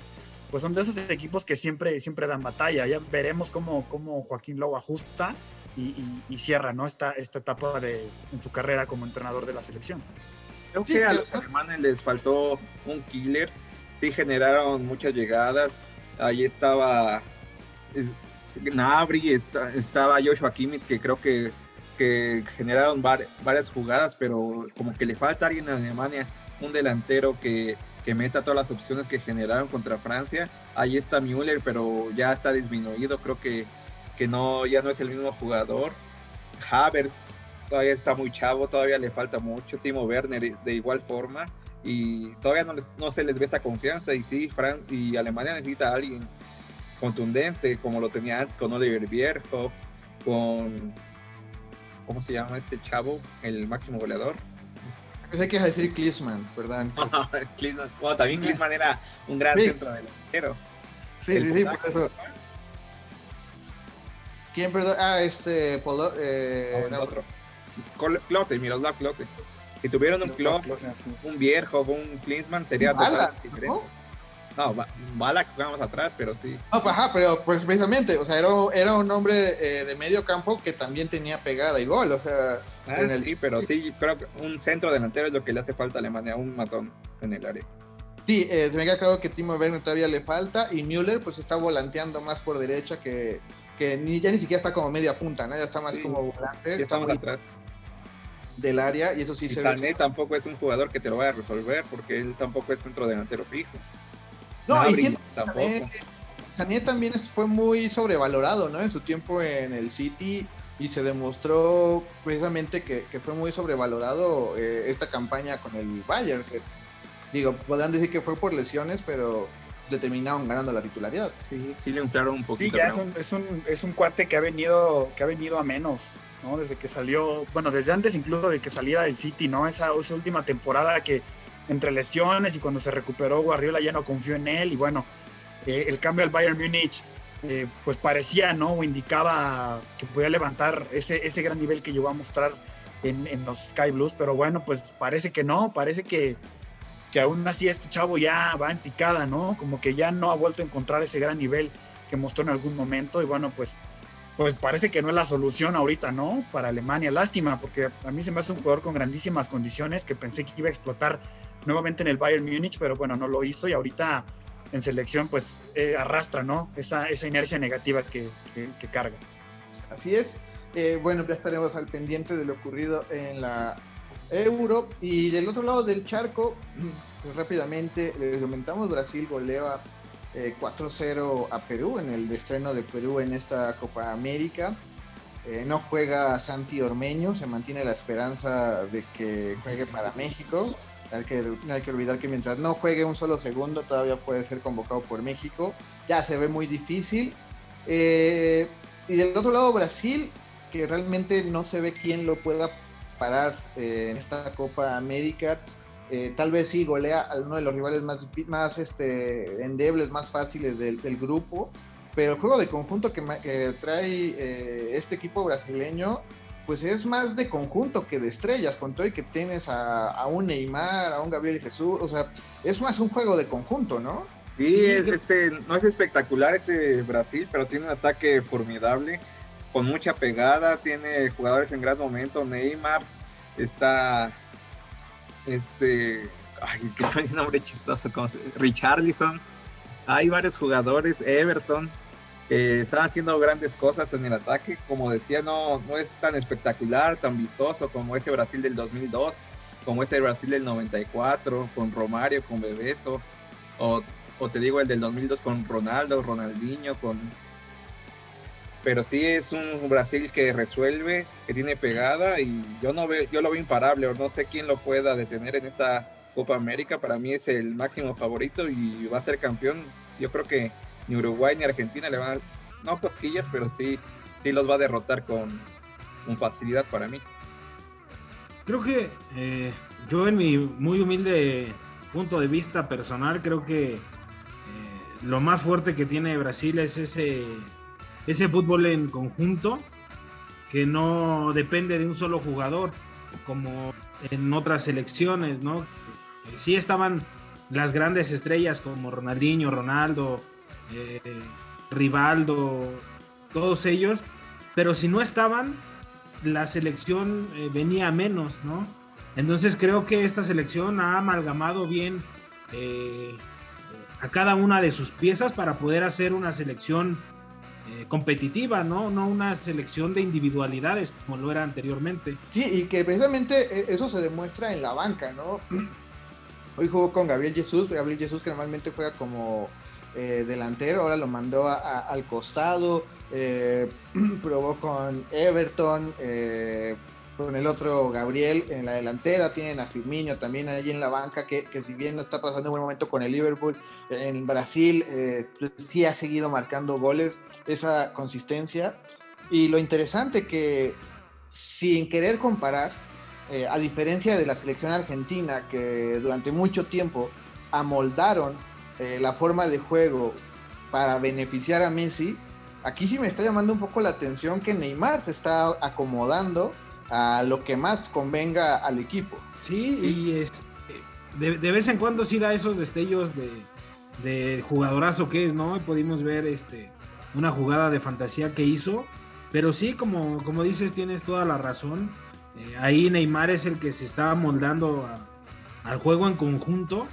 pues son de esos equipos que siempre, siempre dan batalla. Ya veremos cómo, cómo Joaquín Lowe ajusta y, cierra, ¿no? Esta, esta etapa de, en su carrera como entrenador de la selección. Creo que a los alemanes les faltó un killer. Sí generaron muchas llegadas. Ahí estaba eh, Nabri, estaba Joshua Kimmich, que creo que que generaron varias jugadas, pero como que le falta alguien en Alemania, un delantero que, que meta todas las opciones que generaron contra Francia. Ahí está Müller, pero ya está disminuido, creo que, que no, ya no es el mismo jugador. Havertz todavía está muy chavo, todavía le falta mucho. Timo Werner de igual forma y todavía no, no se les ve esa confianza y sí, Fran y Alemania necesita a alguien contundente como lo tenía antes con Oliver Bierhoff, con ¿cómo se llama este chavo? El máximo goleador. Pensé que ibas a decir Klinsmann, ¿verdad? (laughs) Klinsmann. Bueno, también Klinsmann era un gran centro delantero. Sí, sí, sí, por eso. ¿Quién, perdón? Ah, este, Polo, eh, no, otro. Klose, Miroslav Klose. Si tuvieron un Klose, un Vierjo, un Klinsmann, sería totalmente diferente. No, mala que jugamos atrás, pero sí. No, pues, ajá, pero pues precisamente, o sea, era, era un hombre eh, de medio campo que también tenía pegada y gol, o sea. Ah, sí, pero sí, creo que un centro delantero es lo que le hace falta a Alemania, un matón en el área. Sí, eh, me ha quedado que Timo Werner todavía le falta y Müller pues está volanteando más por derecha que, que ni, ya ni siquiera está como media punta, ¿no? Ya está más como volante. estamos atrás del área y eso sí se Sané tampoco es un jugador que te lo vaya a resolver porque él tampoco es centro delantero fijo. No, y también, también fue muy sobrevalorado, ¿no? En su tiempo en el City y se demostró precisamente que, fue muy sobrevalorado eh, esta campaña con el Bayern. Que, digo, podrán decir que fue por lesiones, pero determinaron ganando la titularidad. Sí, sí le inflaron un poquito. Sí, ya es un, es un, es un cuate que ha venido, que ha venido a menos, ¿no? Desde que salió, bueno, desde antes incluso de que saliera del City, ¿no? Esa, esa última temporada que entre lesiones y cuando se recuperó Guardiola ya no confió en él y bueno, eh, el cambio al Bayern Múnich eh, pues parecía, ¿no? O indicaba que podía levantar ese, ese gran nivel que llegó a mostrar en, en, los Sky Blues, pero bueno, pues parece que no, parece que, que aún así este chavo ya va en picada, ¿no? Como que ya no ha vuelto a encontrar ese gran nivel que mostró en algún momento y bueno, pues pues parece que no es la solución ahorita, ¿no? Para Alemania. Lástima, porque a mí se me hace un jugador con grandísimas condiciones que pensé que iba a explotar nuevamente en el Bayern Múnich, pero bueno, no lo hizo y ahorita en selección pues eh, arrastra, ¿no? Esa, esa inercia negativa que, carga. Así es. Eh, bueno, ya estaremos al pendiente de lo ocurrido en la Euro. Y del otro lado del charco, (clears throat) pues rápidamente les comentamos, Brasil golea 4-0 eh, a Perú en el estreno de Perú en esta Copa América. no juega Santi Ormeño, se mantiene la esperanza de que juegue para México. Hay que, hay que olvidar que mientras no juegue un solo segundo, todavía puede ser convocado por México. Ya se ve muy difícil. Eh, y del otro lado, Brasil, que realmente no se ve quién lo pueda parar eh, en esta Copa América. Eh, tal vez sí golea a uno de los rivales más, más este, endebles, más fáciles del, grupo. Pero el juego de conjunto que, que trae este equipo brasileño pues es más de conjunto que de estrellas, con todo y que tienes a, un Neymar, a un Gabriel Jesús, o sea, es más un juego de conjunto, ¿no? Sí, este, no es espectacular este Brasil, pero tiene un ataque formidable, con mucha pegada, tiene jugadores en gran momento, Neymar, está, este, ay, (laughs) qué nombre chistoso, como Richarlison, hay varios jugadores, Everton, que están haciendo grandes cosas en el ataque. Como decía, no, no es tan espectacular, tan vistoso como ese Brasil del 2002, como ese Brasil del 94, con Romario, con Bebeto, o, te digo el del 2002 con Ronaldo, Ronaldinho, con, pero sí es un Brasil que resuelve, que tiene pegada y yo no veo, yo lo veo imparable, no sé quién lo pueda detener en esta Copa América, para mí es el máximo favorito y va a ser campeón. Yo creo que ni Uruguay ni Argentina le van a, no cosquillas, pero sí, sí los va a derrotar con, con facilidad para mí. Creo que eh, yo en mi muy humilde punto de vista personal, creo que eh, lo más fuerte que tiene Brasil es ese ese fútbol en conjunto que no depende de un solo jugador, como en otras selecciones, ¿no? Sí estaban las grandes estrellas como Ronaldinho, Ronaldo, eh, Rivaldo, todos ellos, pero si no estaban, la selección eh, venía menos, ¿no? Entonces creo que esta selección ha amalgamado bien eh, a cada una de sus piezas para poder hacer una selección eh, competitiva, ¿no? No una selección de individualidades como lo era anteriormente. Sí, y que precisamente eh, eso se demuestra en la banca, ¿no? (clears throat) Hoy jugó con Gabriel Jesús, Gabriel Jesús que normalmente juega como eh, delantero, ahora lo mandó al costado, (clears throat) probó con Everton, con el otro Gabriel en la delantera, tienen a Firmino también ahí en la banca, que, si bien no está pasando un buen momento con el Liverpool, en Brasil eh, pues sí ha seguido marcando goles, esa consistencia. Y lo interesante que sin querer comparar, eh, a diferencia de la selección argentina, que durante mucho tiempo amoldaron eh, la forma de juego para beneficiar a Messi, aquí sí me está llamando un poco la atención que Neymar se está acomodando a lo que más convenga al equipo. Sí, y este, de, vez en cuando sí da esos destellos de, jugadorazo que es, ¿no? Y pudimos ver este, una jugada de fantasía que hizo, pero sí, como, como dices, tienes toda la razón. Eh, ahí Neymar es el que se está moldando al juego en conjunto,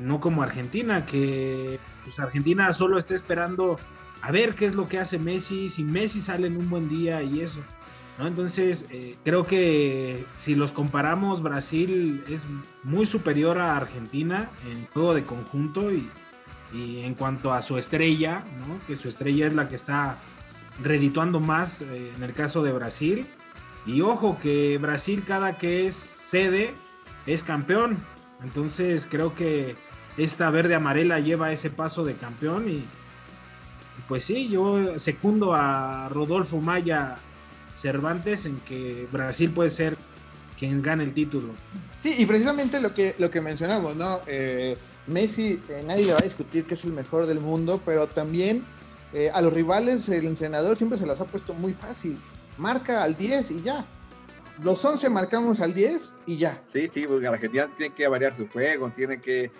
no como Argentina, que pues Argentina solo está esperando a ver qué es lo que hace Messi, si Messi sale en un buen día y eso. Entonces, eh, creo que si los comparamos, Brasil es muy superior a Argentina en juego de conjunto y, en cuanto a su estrella, que su estrella es la que está redituando más eh, en el caso de Brasil. Y ojo que Brasil cada que es sede es campeón. Entonces creo que esta verde amarela lleva ese paso de campeón y pues sí, yo secundo a Rodolfo Maya Cervantes en que Brasil puede ser quien gane el título. Sí, y precisamente lo que, lo que mencionamos, ¿no? Eh, Messi, eh, nadie va a discutir que es el mejor del mundo, pero también eh, a los rivales el entrenador siempre se las ha puesto muy fácil. Marca al 10 y ya. Los 11 marcamos al 10 y ya. Sí, sí, porque Argentina tiene que variar su juego, tiene que,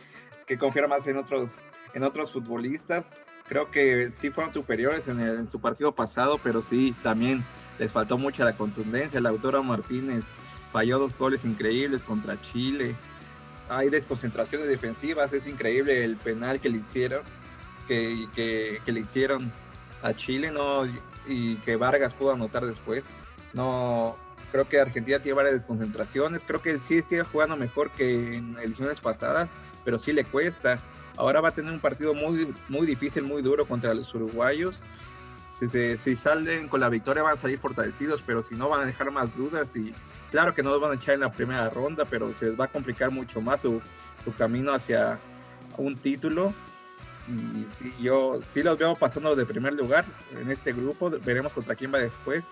que confiar más en otros, en otros futbolistas. Creo que sí fueron superiores en, su partido pasado, pero sí, también les faltó mucha la contundencia. La autora Martínez falló dos goles increíbles contra Chile. Hay desconcentraciones defensivas, es increíble el penal que le hicieron, que, que, le hicieron a Chile, no, y que Vargas pudo anotar después. No, creo que Argentina tiene varias desconcentraciones, creo que sí está jugando mejor que en ediciones pasadas, pero sí le cuesta. Ahora va a tener un partido muy, muy difícil, muy duro contra los uruguayos si, salen con la victoria van a salir fortalecidos, pero si no van a dejar más dudas y claro que no los van a echar en la primera ronda, pero se les va a complicar mucho más su, camino hacia un título. Y si yo sí los veo pasando de primer lugar en este grupo, veremos contra quién va después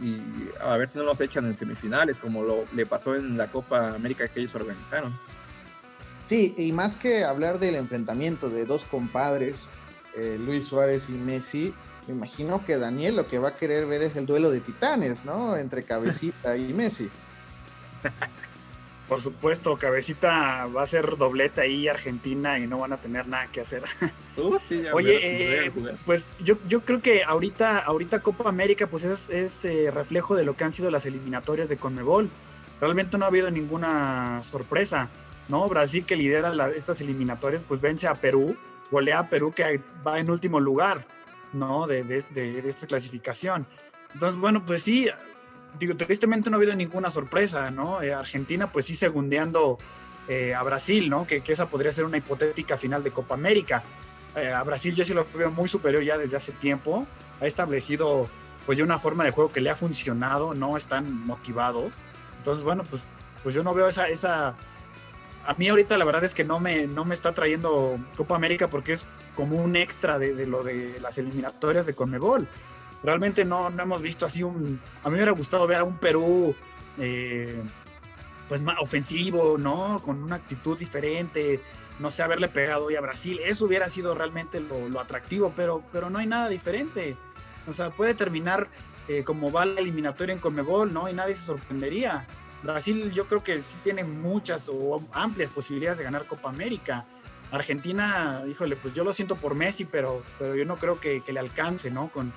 y a ver si no los echan en semifinales, como lo, le pasó en la Copa América que ellos organizaron. Sí, y más que hablar del enfrentamiento de dos compadres, eh, Luis Suárez y Messi, me imagino que Daniel lo que va a querer ver es el duelo de titanes, ¿no? Entre Cabecita y Messi. (laughs) Por supuesto, Cabecita va a ser dobleta ahí Argentina y no van a tener nada que hacer. (laughs) Uh, Oye, eh, pues yo, yo creo que ahorita, ahorita Copa América pues es, es eh, reflejo de lo que han sido las eliminatorias de Conmebol. Realmente no ha habido ninguna sorpresa, ¿no? Brasil que lidera estas eliminatorias pues vence a Perú, golea a Perú que va en último lugar. ¿no? De, de, esta clasificación. Entonces, bueno, pues sí, digo, tristemente no ha habido ninguna sorpresa, ¿no? Eh, Argentina, pues sí, segundeando eh, a Brasil, ¿no? Que, esa podría ser una hipotética final de Copa América. eh, a Brasil yo sí lo veo muy superior ya desde hace tiempo. Ha establecido pues ya una forma de juego que le ha funcionado, no están motivados. Entonces, bueno, pues, pues yo no veo esa, esa... A mí ahorita la verdad es que no me, no me está trayendo Copa América porque es como un extra de, lo de las eliminatorias de Conmebol. Realmente no, no hemos visto así un... A mí me hubiera gustado ver a un Perú eh, pues más ofensivo, ¿no? Con una actitud diferente, no sé, haberle pegado hoy a Brasil. Eso hubiera sido realmente lo, lo atractivo, pero, pero no hay nada diferente. O sea, puede terminar eh, como va la eliminatoria en Conmebol, ¿no? Y nadie se sorprendería. Brasil yo creo que sí tiene muchas o amplias posibilidades de ganar Copa América. Argentina, híjole, pues yo lo siento por Messi, pero, pero yo no creo que, le alcance, ¿no? Con,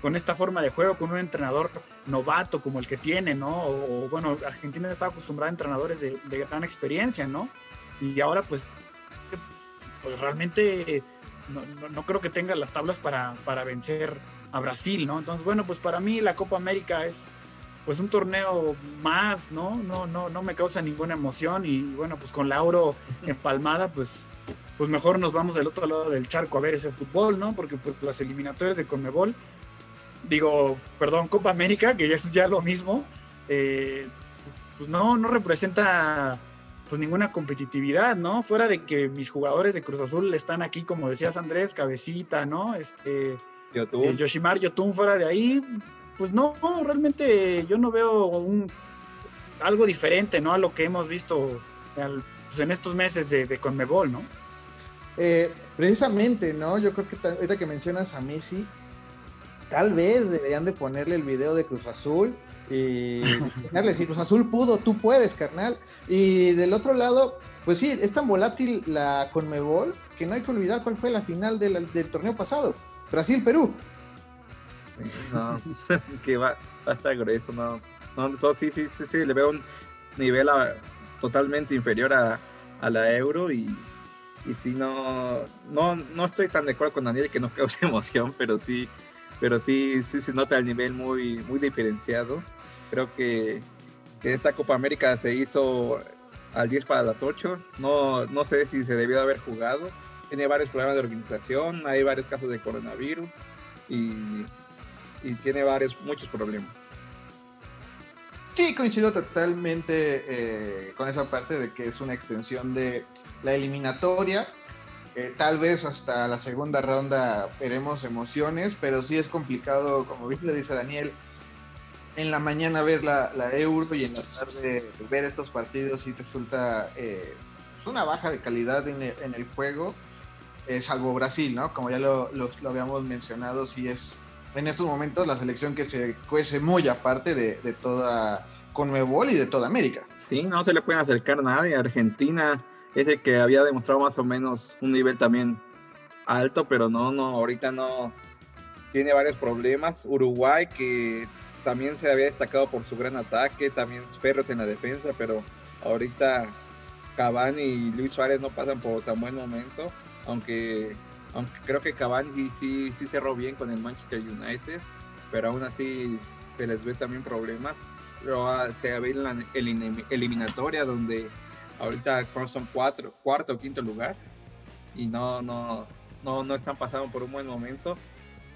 con esta forma de juego, con un entrenador novato como el que tiene, ¿no? O, bueno, Argentina está acostumbrada a entrenadores de, gran experiencia, ¿no? Y ahora pues, pues realmente no, no, creo que tenga las tablas para, para vencer a Brasil, ¿no? Entonces, bueno, pues para mí la Copa América es pues un torneo más, ¿no? No, no, no me causa ninguna emoción y bueno, pues con la Euro empalmada, pues, pues mejor nos vamos del otro lado del charco a ver ese fútbol, ¿no? Porque pues, las eliminatorias de Conmebol, digo, perdón, Copa América, que ya es ya lo mismo, eh, pues no, no representa pues ninguna competitividad, ¿no? Fuera de que mis jugadores de Cruz Azul están aquí, como decías Andrés, cabecita, ¿no? Este, eh, Yoshimar Yotun fuera de ahí, pues no, realmente yo no veo un, algo diferente, ¿no? A lo que hemos visto pues, en estos meses de, Conmebol, ¿no? Eh, precisamente, ¿no? Yo creo que ahorita que mencionas a Messi, tal vez deberían de ponerle el video de Cruz Azul y (laughs) ponerle, si Cruz Azul pudo, tú puedes, carnal. Y del otro lado, pues sí, es tan volátil la Conmebol que no hay que olvidar cuál fue la final del torneo pasado Brasil-Perú. No, (laughs) que va, va a estar grueso, no. no, sí, sí, sí, sí, le veo un nivel totalmente inferior a, a, la Euro y, y sí, no, no, no estoy tan de acuerdo con Daniel que no cause (laughs) emoción, pero sí, pero sí, sí se nota el nivel muy, muy diferenciado. Creo que, esta Copa América se hizo al 10 para las 8. No, no sé si se debió haber jugado tiene varios problemas de organización, hay varios casos de coronavirus y, tiene varios, muchos problemas. Sí, coincido totalmente eh, con esa parte de que es una extensión de la eliminatoria. Eh, tal vez hasta la segunda ronda veremos emociones, pero sí es complicado, como bien le dice Daniel, en la mañana ver la, Euro y en la tarde ver estos partidos y resulta eh, una baja de calidad en el juego eh, salvo Brasil, ¿no? Como ya lo, habíamos mencionado, sí es en estos momentos la selección que se cuece muy aparte de, de toda Conmebol y de toda América. Sí, no se le pueden acercar nadie. Argentina es el que había demostrado más o menos un nivel también alto, pero no, no, ahorita no tiene varios problemas. Uruguay que también se había destacado por su gran ataque, también Ferros en la defensa, pero ahorita Cavani y Luis Suárez no pasan por tan buen momento aunque, aunque creo que Cavani sí, sí, cerró bien con el Manchester United, pero aún así se les ve también problemas. Se ve en la eliminatoria donde ahorita son cuatro, cuarto o quinto lugar y no, no, no, no están pasando por un buen momento.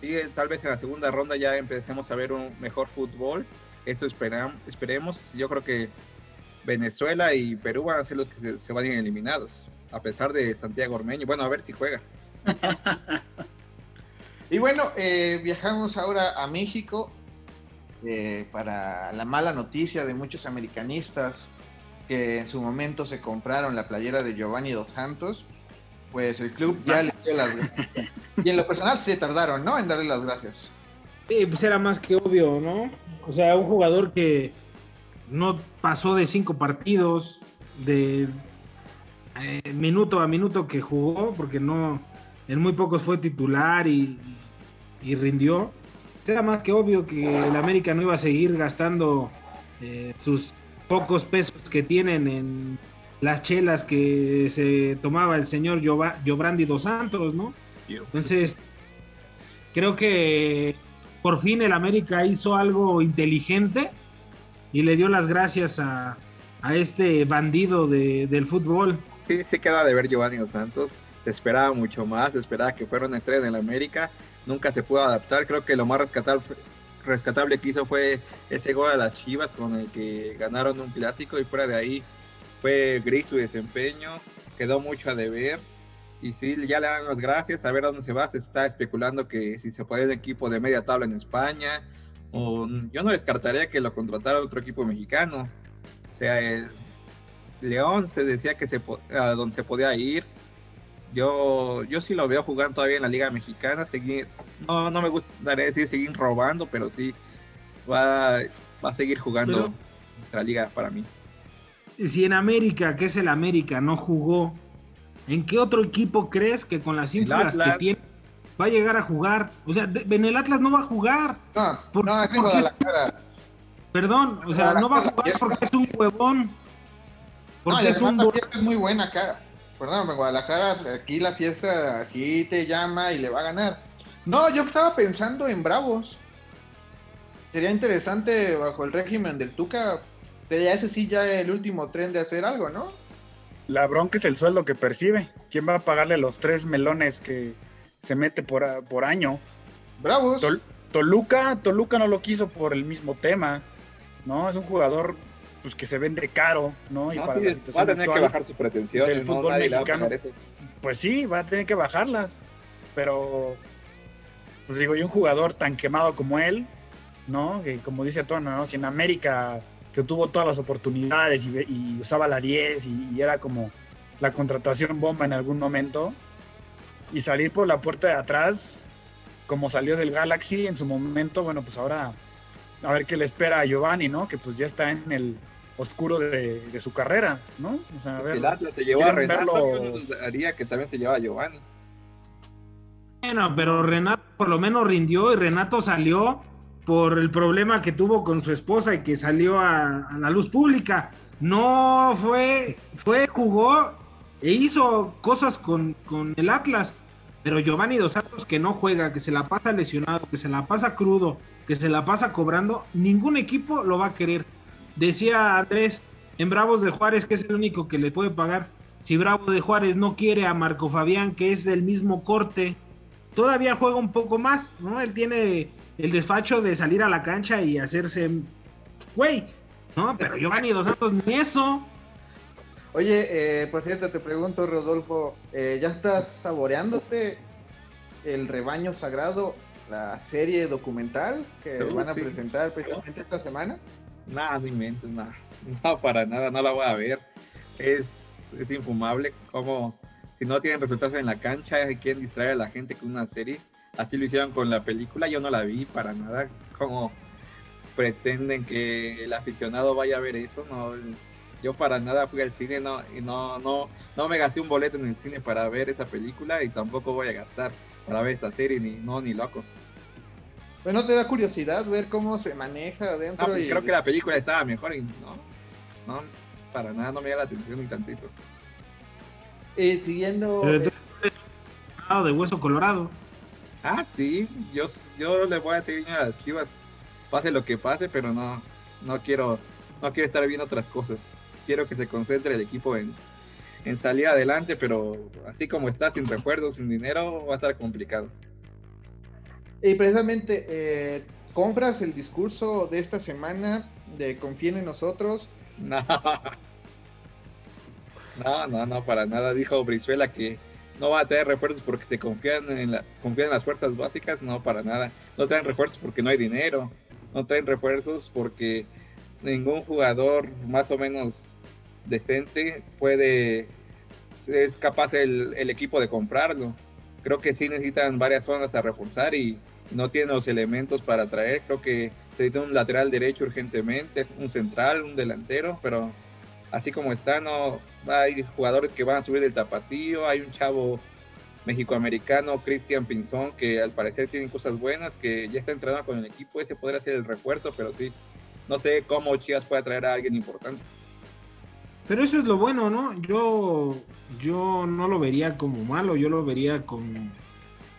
Sí, tal vez en la segunda ronda ya empecemos a ver un mejor fútbol. Esto esperamos, esperemos. Yo creo que Venezuela y Perú van a ser los que se, se vayan eliminados a pesar de Santiago Ormeño. Bueno, a ver si juega. (laughs) y bueno, eh, viajamos ahora a México eh, para la mala noticia de muchos americanistas que en su momento se compraron la playera de Giovanni Dos Santos. Pues el club ya le dio las gracias. Y en lo personal se tardaron, ¿no? En darle las gracias. Sí, pues era más que obvio, ¿no? O sea, un jugador que no pasó de cinco partidos, de eh, minuto a minuto que jugó, porque no, en muy pocos fue titular y, rindió. Era más que obvio que el América no iba a seguir gastando eh, sus pocos pesos que tienen en las chelas que se tomaba el señor Giobrandi dos Santos, ¿no? Entonces, creo que por fin el América hizo algo inteligente y le dio las gracias a, a este bandido de, del fútbol sí se queda de ver Giovanni Dos Santos. se esperaba mucho más, se esperaba que fuera una estrella en el América, nunca se pudo adaptar, creo que lo más rescatable, rescatable que hizo fue ese gol a las Chivas con el que ganaron un clásico y fuera de ahí fue gris su desempeño, quedó mucho a deber. Y sí, ya le dan las gracias, a ver a dónde se va, se está especulando que si se puede un equipo de media tabla en España, o yo no descartaría que lo contratara otro equipo mexicano, o sea, el León se decía que se, a donde se podía ir, yo, yo sí lo veo jugando todavía en la Liga Mexicana, seguir, no, no me gustaría decir seguir robando, pero sí va, va a seguir jugando pero, nuestra liga para mí. Si en América, que es el América, no jugó, ¿en qué otro equipo crees que con las inflas que tiene va a llegar a jugar? O sea, en el Atlas no va a jugar. No, por, no, es Guadalajara. Perdón, o sea, no va a jugar porque es un huevón. Porque no, es, un... es muy buena acá. Perdón, en Guadalajara, aquí la fiesta, aquí te llama y le va a ganar. No, yo estaba pensando en Bravos. Sería interesante bajo el régimen del Tuca. Sería ese sí ya el último tren de hacer algo, ¿no? La bronca es el sueldo que percibe. ¿Quién va a pagarle los tres melones que se mete por, por año? Bravos. Tol Toluca, Toluca no lo quiso por el mismo tema, ¿no? Es un jugador pues que se vende caro, ¿no? Y no, para sí, va a tener que bajar sus pretensiones. Del fútbol no, mexicano. Pues sí, va a tener que bajarlas. Pero, pues digo, y un jugador tan quemado como él, ¿no? Que como dice Tono, ¿no? Si en América que tuvo todas las oportunidades y, y usaba la 10 y, y, era como la contratación bomba en algún momento, y salir por la puerta de atrás, como salió del Galaxy en su momento, bueno, pues ahora a ver qué le espera a Giovanni, ¿no? Que pues ya está en el oscuro de, de su carrera, ¿no? O sea, a ver, el Atlas te llevó a Renato, verlo... haría que también se lleva a Giovanni. Bueno, pero Renato por lo menos rindió y Renato salió por el problema que tuvo con su esposa y que salió a, a la luz pública. No fue, fue, jugó e hizo cosas con, con el Atlas. Pero Giovanni Dos Santos que no juega, que se la pasa lesionado, que se la pasa crudo, que se la pasa cobrando, ningún equipo lo va a querer. Decía Andrés, en Bravos de Juárez, que es el único que le puede pagar, si Bravo de Juárez no quiere a Marco Fabián, que es del mismo corte, todavía juega un poco más, ¿no? Él tiene el despacho de salir a la cancha y hacerse, güey, ¿no? Pero Giovanni Dos Santos ni eso. Oye, eh, por cierto, te pregunto, Rodolfo, eh, ¿ya estás saboreándote el rebaño sagrado la serie documental que uh, van a sí. presentar precisamente esta semana? Nada, no inventes, nada. (laughs) No, para nada, no la voy a ver. Es, es infumable como si no tienen resultados en la cancha quieren distraer a la gente con una serie. Así lo hicieron con la película, yo no la vi para nada. Como pretenden que el aficionado vaya a ver eso, no. Yo para nada fui al cine no, y no, no, no me gasté un boleto en el cine para ver esa película y tampoco voy a gastar para ver esta serie, ni no, ni loco. Bueno, te da curiosidad ver cómo se maneja adentro. No, y... Creo que la película estaba mejor y no, no, para nada no me da la atención ni tantito. Eh, siguiendo. Eh, de hueso colorado. Ah, sí, yo, yo le voy a seguir a las chivas, pase lo que pase, pero no, no quiero, no quiero estar viendo otras cosas. Quiero que se concentre el equipo en, en salir adelante, pero así como está, sin refuerzos, sin dinero, va a estar complicado. Y precisamente, eh, ¿compras el discurso de esta semana de confíen en nosotros? (laughs) No. No, no, no, para nada. Dijo Brizuela que no va a tener refuerzos porque se confían en, la, confían en las fuerzas básicas. No, para nada. No traen refuerzos porque no hay dinero. No traen refuerzos porque ningún jugador más o menos decente puede es capaz el, el, equipo de comprarlo. Creo que sí necesitan varias zonas a reforzar y no tienen los elementos para traer. Creo que necesita un lateral derecho urgentemente, un central, un delantero, pero así como está, no hay jugadores que van a subir del tapatío, hay un chavo mexicoamericano, Cristian Pinzón, que al parecer tiene cosas buenas, que ya está entrenado con el equipo, ese podría ser el refuerzo, pero sí, no sé cómo Chivas puede traer a alguien importante. Pero eso es lo bueno, ¿no? Yo, yo no lo vería como malo, yo lo vería como...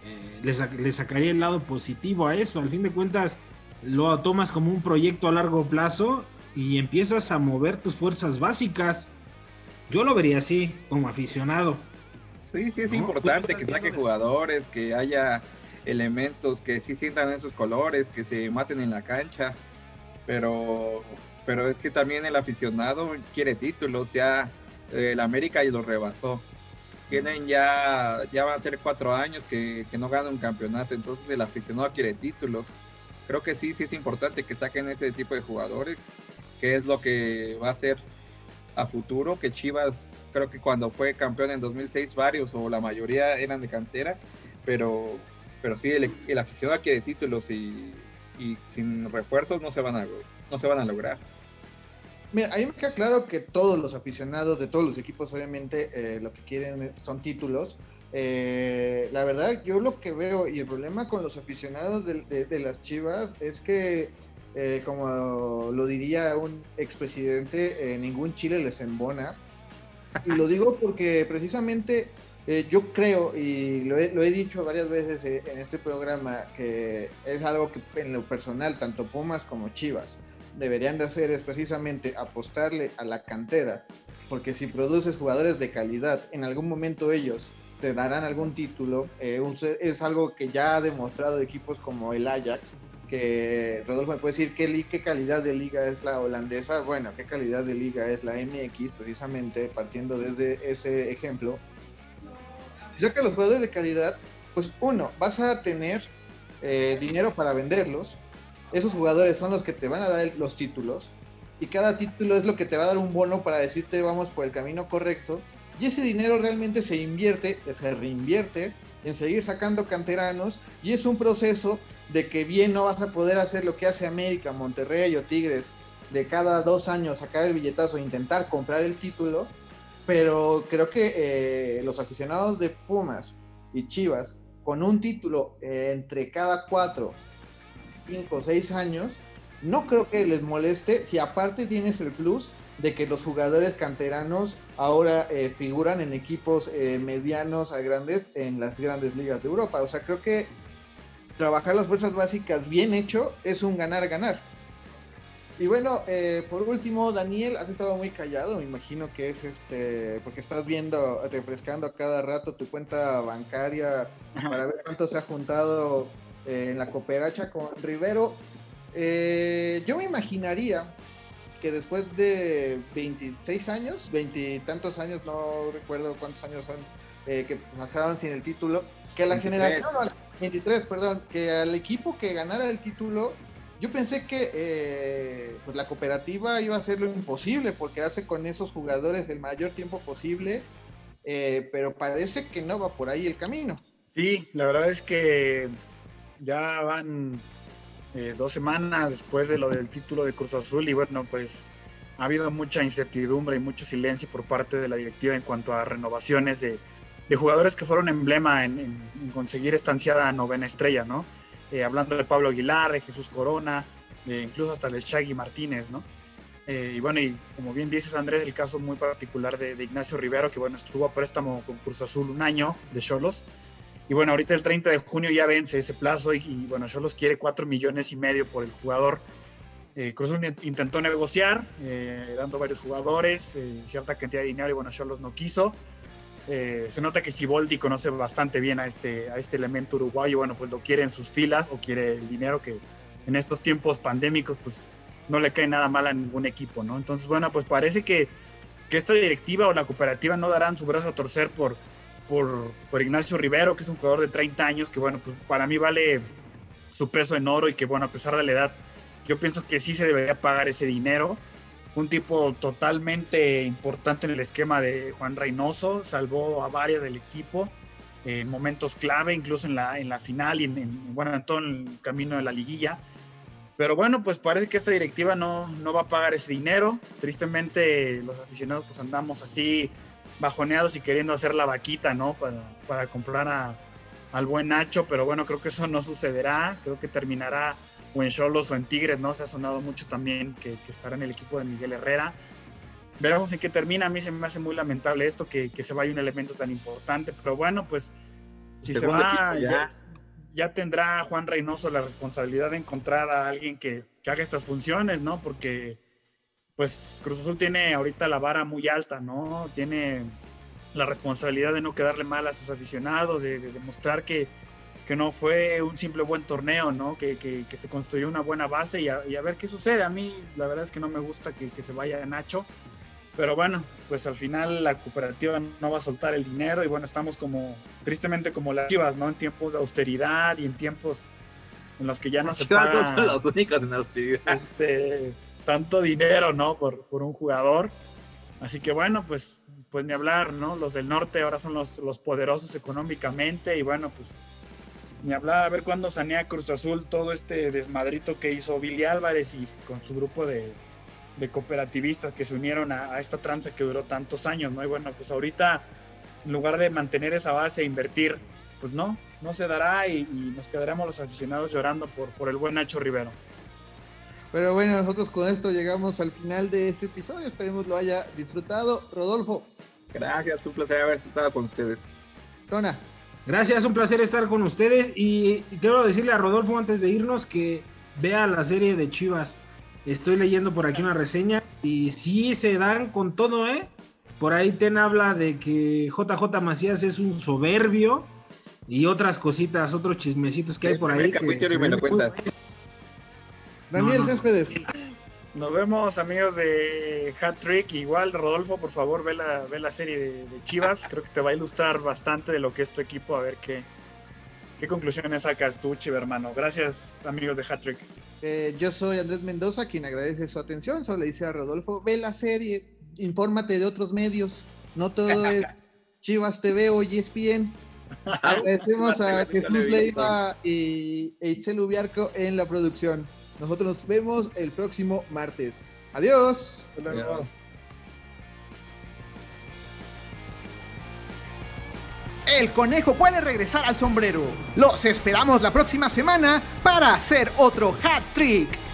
Eh, le, sac le, sacaría el lado positivo a eso. Al fin de cuentas, lo tomas como un proyecto a largo plazo y empiezas a mover tus fuerzas básicas. Yo lo vería así, como aficionado. Sí, sí es importante que saque jugadores, que haya elementos que sí sientan esos colores, que se maten en la cancha, pero, pero es que también el aficionado quiere títulos, ya eh, el América y lo rebasó. Tienen ya, ya van a ser cuatro años que, que no ganan un campeonato, entonces el aficionado quiere títulos. Creo que sí, sí es importante que saquen ese tipo de jugadores, que es lo que va a ser a futuro, que Chivas creo que cuando fue campeón en 2006 varios o la mayoría eran de cantera, pero, pero sí, el, aficionado quiere títulos y, y, sin refuerzos no se van a, no se van a lograr. Mira, a mí me queda claro que todos los aficionados de todos los equipos obviamente eh, lo que quieren son títulos. Eh, la verdad, yo lo que veo y el problema con los aficionados de, las Chivas es que, eh, como lo diría un expresidente, ningún Chile les embona. Y lo digo porque precisamente yo creo, y lo he, dicho varias veces en este programa, que es algo que en lo personal, tanto Pumas como Chivas deberían de hacer es precisamente apostarle a la cantera, porque si produces jugadores de calidad, en algún momento ellos te darán algún título, eh, es algo que ya ha demostrado equipos como el Ajax, que Rodolfo me puede decir qué, qué calidad de liga es la holandesa, bueno, qué calidad de liga es la MX, precisamente partiendo desde ese ejemplo. Si sacas los jugadores de calidad, pues uno, vas a tener eh, dinero para venderlos, esos jugadores son los que te van a dar los títulos, y cada título es lo que te va a dar un bono para decirte vamos por el camino correcto, y ese dinero realmente se invierte, se reinvierte en seguir sacando canteranos, y es un proceso de que bien no vas a poder hacer lo que hace América, Monterrey o Tigres, de cada dos años sacar el billetazo e intentar comprar el título, pero creo que eh, los aficionados de Pumas y Chivas, con un título eh, entre cada cuatro, cinco, seis años, no creo que les moleste si aparte tienes el plus de que los jugadores canteranos ahora eh, figuran en equipos medianos a grandes en las grandes ligas de Europa. O sea, creo que trabajar las fuerzas básicas bien hecho es un ganar-ganar. Y bueno, eh, por último, Daniel, has estado muy callado, me imagino que es este, porque estás viendo, refrescando a cada rato tu cuenta bancaria para ver cuánto se ha juntado eh, en la cooperacha con Rivero. Eh, yo me imaginaría que después de 26 años, 20 tantos años, no recuerdo cuántos años son, que pasaron sin el título, que la generación, 23, perdón, que al equipo que ganara el título, yo pensé que eh, pues la cooperativa iba a hacer lo imposible por quedarse con esos jugadores el mayor tiempo posible, eh, pero parece que no va por ahí el camino. Sí, la verdad es que ya van eh, dos semanas después de lo del título de Cruz Azul y bueno, pues ha habido mucha incertidumbre y mucho silencio por parte de la directiva en cuanto a renovaciones de, de jugadores que fueron emblema en, conseguir esta ansiada novena estrella, ¿no? Eh, hablando de Pablo Aguilar, de Jesús Corona, incluso hasta de Shaggy Martínez, ¿no? Eh, y bueno, y como bien dices Andrés, el caso muy particular de, Ignacio Rivero, que bueno, estuvo a préstamo con Cruz Azul un año de Cholos. Y bueno, ahorita el 30 de junio ya vence ese plazo y, bueno, Cholos quiere 4 millones y medio por el jugador. Eh, intentó negociar, dando varios jugadores, cierta cantidad de dinero y bueno, Cholos no quiso. Eh, se nota que Siboldi conoce bastante bien a este, a este elemento uruguayo, bueno, pues lo quiere en sus filas o quiere el dinero que en estos tiempos pandémicos pues no le cae nada mal a ningún equipo, ¿no? Entonces, bueno, pues parece que, que esta directiva o la cooperativa no darán su brazo a torcer por, por, por, Ignacio Rivero, que es un jugador de 30 años, que bueno, pues para mí vale su peso en oro y que bueno, a pesar de la edad, yo pienso que sí se debería pagar ese dinero un tipo totalmente importante en el esquema de Juan Reynoso, salvó a varias del equipo en momentos clave, incluso en la, en la final y en, bueno, en todo el camino de la liguilla. Pero bueno, pues parece que esta directiva no, no va a pagar ese dinero. Tristemente los aficionados pues andamos así bajoneados y queriendo hacer la vaquita, ¿no? Para, para comprar a, al buen Nacho, pero bueno, creo que eso no sucederá. Creo que terminará o en Cholos o en Tigres, ¿no? Se ha sonado mucho también que, estará en el equipo de Miguel Herrera. Veremos en qué termina. A mí se me hace muy lamentable esto, que, se vaya un elemento tan importante. Pero bueno, pues si se va, ya. tendrá Juan Reynoso la responsabilidad de encontrar a alguien que, haga estas funciones, ¿no? Porque pues Cruz Azul tiene ahorita la vara muy alta, ¿no? Tiene la responsabilidad de no quedarle mal a sus aficionados, de, demostrar que, que, no fue un simple buen torneo, ¿no? Que, que, se construyó una buena base y a, ver qué sucede. A mí la verdad es que no me gusta que, se vaya Nacho, pero bueno, pues al final la cooperativa no va a soltar el dinero y bueno, estamos como, tristemente como las chivas, ¿no? En tiempos de austeridad y en tiempos en los que ya no se paga... son los únicos en austeridad. Este, tanto dinero, ¿no? Por, por un jugador. Así que bueno, pues pues ni hablar, ¿no? Los del norte ahora son los, los poderosos económicamente y bueno, pues ni hablar, a ver cuándo sanea Cruz Azul todo este desmadrito que hizo Billy Álvarez y con su grupo de, de cooperativistas que se unieron a, esta tranza que duró tantos años, ¿no? Y bueno, pues ahorita en lugar de mantener esa base e invertir, pues no, no se dará y, y nos quedaremos los aficionados llorando por, por el buen Nacho Rivero. Pero bueno, nosotros con esto llegamos al final de este episodio. Esperemos lo haya disfrutado. Rodolfo. Gracias, un placer haber estado con ustedes. Tona. Gracias, un placer estar con ustedes. Y quiero decirle a Rodolfo antes de irnos que vea la serie de Chivas. Estoy leyendo por aquí una reseña y sí se dan con todo, ¿eh? Por ahí Ten habla de que JJ Macías es un soberbio y otras cositas, otros chismecitos que hay por ahí. y me lo cuentas. Daniel Céspedes. Nos vemos, amigos de Hat Trick. Igual, Rodolfo, por favor, ve la, ve la serie de, Chivas. Creo que te va a ilustrar bastante de lo que es tu equipo. A ver qué, qué conclusiones sacas tú, Chiva, hermano. Gracias, amigos de Hat Trick. Eh, yo soy Andrés Mendoza, quien agradece su atención. Solo le dice a Rodolfo, ve la serie, infórmate de otros medios. No todo es (laughs) Chivas TV o ESPN. (laughs) Agradecemos a Jesús Leiva y Eitzel Ubiarco en la producción. Nosotros nos vemos el próximo martes. Adiós. El conejo puede regresar al sombrero. Los esperamos la próxima semana para hacer otro hat trick.